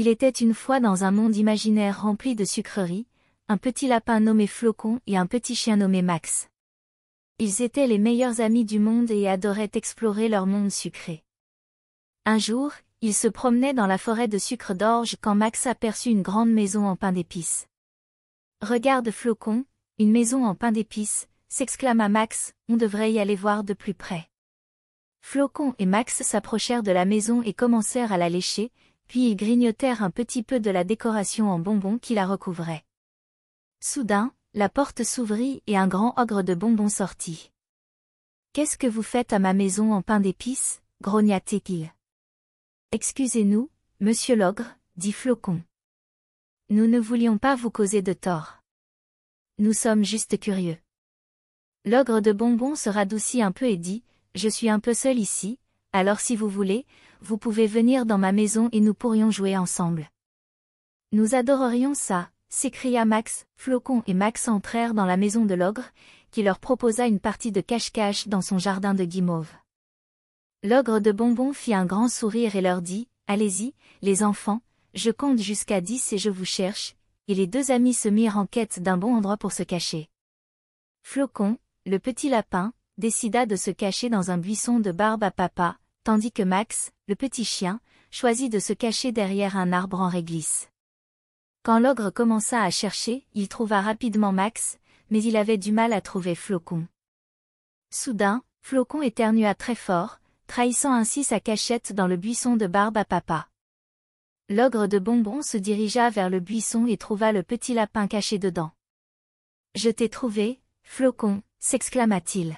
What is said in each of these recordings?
Il était une fois dans un monde imaginaire rempli de sucreries, un petit lapin nommé Flocon et un petit chien nommé Max. Ils étaient les meilleurs amis du monde et adoraient explorer leur monde sucré. Un jour, ils se promenaient dans la forêt de sucre d'orge quand Max aperçut une grande maison en pain d'épices. Regarde Flocon, une maison en pain d'épices, s'exclama Max, on devrait y aller voir de plus près. Flocon et Max s'approchèrent de la maison et commencèrent à la lécher, puis ils grignotèrent un petit peu de la décoration en bonbons qui la recouvrait. Soudain, la porte s'ouvrit et un grand ogre de bonbons sortit. Qu'est-ce que vous faites à ma maison en pain d'épices? grogna-t-il. Excusez-nous, monsieur l'ogre, dit Flocon. Nous ne voulions pas vous causer de tort. Nous sommes juste curieux. L'ogre de bonbons se radoucit un peu et dit, Je suis un peu seul ici, alors si vous voulez, vous pouvez venir dans ma maison et nous pourrions jouer ensemble. Nous adorerions ça, s'écria Max, Flocon et Max entrèrent dans la maison de l'ogre, qui leur proposa une partie de cache-cache dans son jardin de guimauve. L'ogre de bonbons fit un grand sourire et leur dit, Allez-y, les enfants, je compte jusqu'à dix et je vous cherche, et les deux amis se mirent en quête d'un bon endroit pour se cacher. Flocon, le petit lapin, décida de se cacher dans un buisson de barbe à papa, tandis que Max, le petit chien, choisit de se cacher derrière un arbre en réglisse. Quand l'ogre commença à chercher, il trouva rapidement Max, mais il avait du mal à trouver Flocon. Soudain, Flocon éternua très fort, trahissant ainsi sa cachette dans le buisson de barbe à papa. L'ogre de bonbons se dirigea vers le buisson et trouva le petit lapin caché dedans. Je t'ai trouvé, Flocon, s'exclama-t-il.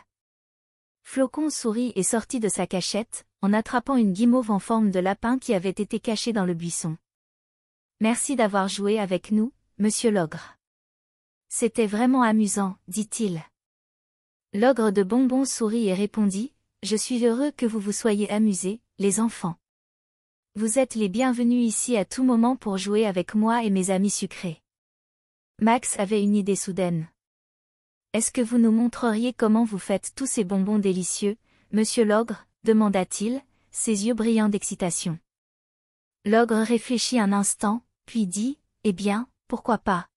Flocon sourit et sortit de sa cachette, en attrapant une guimauve en forme de lapin qui avait été cachée dans le buisson. Merci d'avoir joué avec nous, monsieur l'ogre. C'était vraiment amusant, dit-il. L'ogre de bonbons sourit et répondit, Je suis heureux que vous vous soyez amusés, les enfants. Vous êtes les bienvenus ici à tout moment pour jouer avec moi et mes amis sucrés. Max avait une idée soudaine. Est-ce que vous nous montreriez comment vous faites tous ces bonbons délicieux, monsieur l'ogre demanda-t-il, ses yeux brillants d'excitation. L'ogre réfléchit un instant, puis dit, Eh bien, pourquoi pas?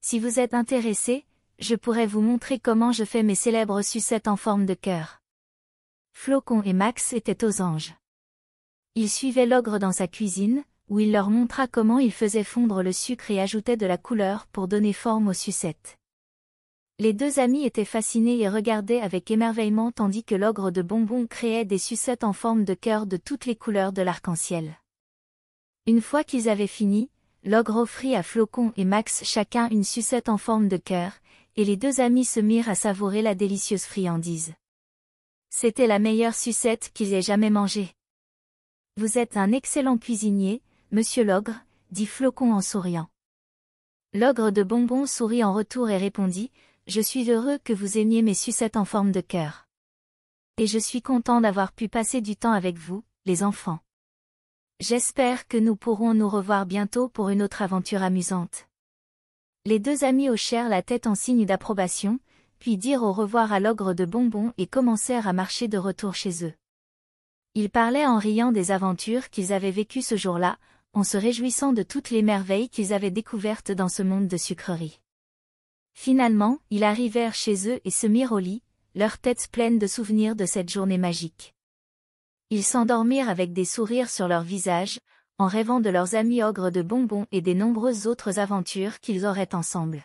Si vous êtes intéressé, je pourrais vous montrer comment je fais mes célèbres sucettes en forme de cœur. Flocon et Max étaient aux anges. Ils suivaient l'ogre dans sa cuisine, où il leur montra comment il faisait fondre le sucre et ajoutait de la couleur pour donner forme aux sucettes. Les deux amis étaient fascinés et regardaient avec émerveillement tandis que l'ogre de bonbons créait des sucettes en forme de cœur de toutes les couleurs de l'arc-en-ciel. Une fois qu'ils avaient fini, l'ogre offrit à Flocon et Max chacun une sucette en forme de cœur, et les deux amis se mirent à savourer la délicieuse friandise. C'était la meilleure sucette qu'ils aient jamais mangée. Vous êtes un excellent cuisinier, monsieur l'ogre, dit Flocon en souriant. L'ogre de bonbons sourit en retour et répondit, je suis heureux que vous aimiez mes sucettes en forme de cœur. Et je suis content d'avoir pu passer du temps avec vous, les enfants. J'espère que nous pourrons nous revoir bientôt pour une autre aventure amusante. Les deux amis hochèrent la tête en signe d'approbation, puis dirent au revoir à l'ogre de bonbons et commencèrent à marcher de retour chez eux. Ils parlaient en riant des aventures qu'ils avaient vécues ce jour-là, en se réjouissant de toutes les merveilles qu'ils avaient découvertes dans ce monde de sucreries. Finalement, ils arrivèrent chez eux et se mirent au lit, leurs têtes pleines de souvenirs de cette journée magique. Ils s'endormirent avec des sourires sur leurs visages, en rêvant de leurs amis ogres de bonbons et des nombreuses autres aventures qu'ils auraient ensemble.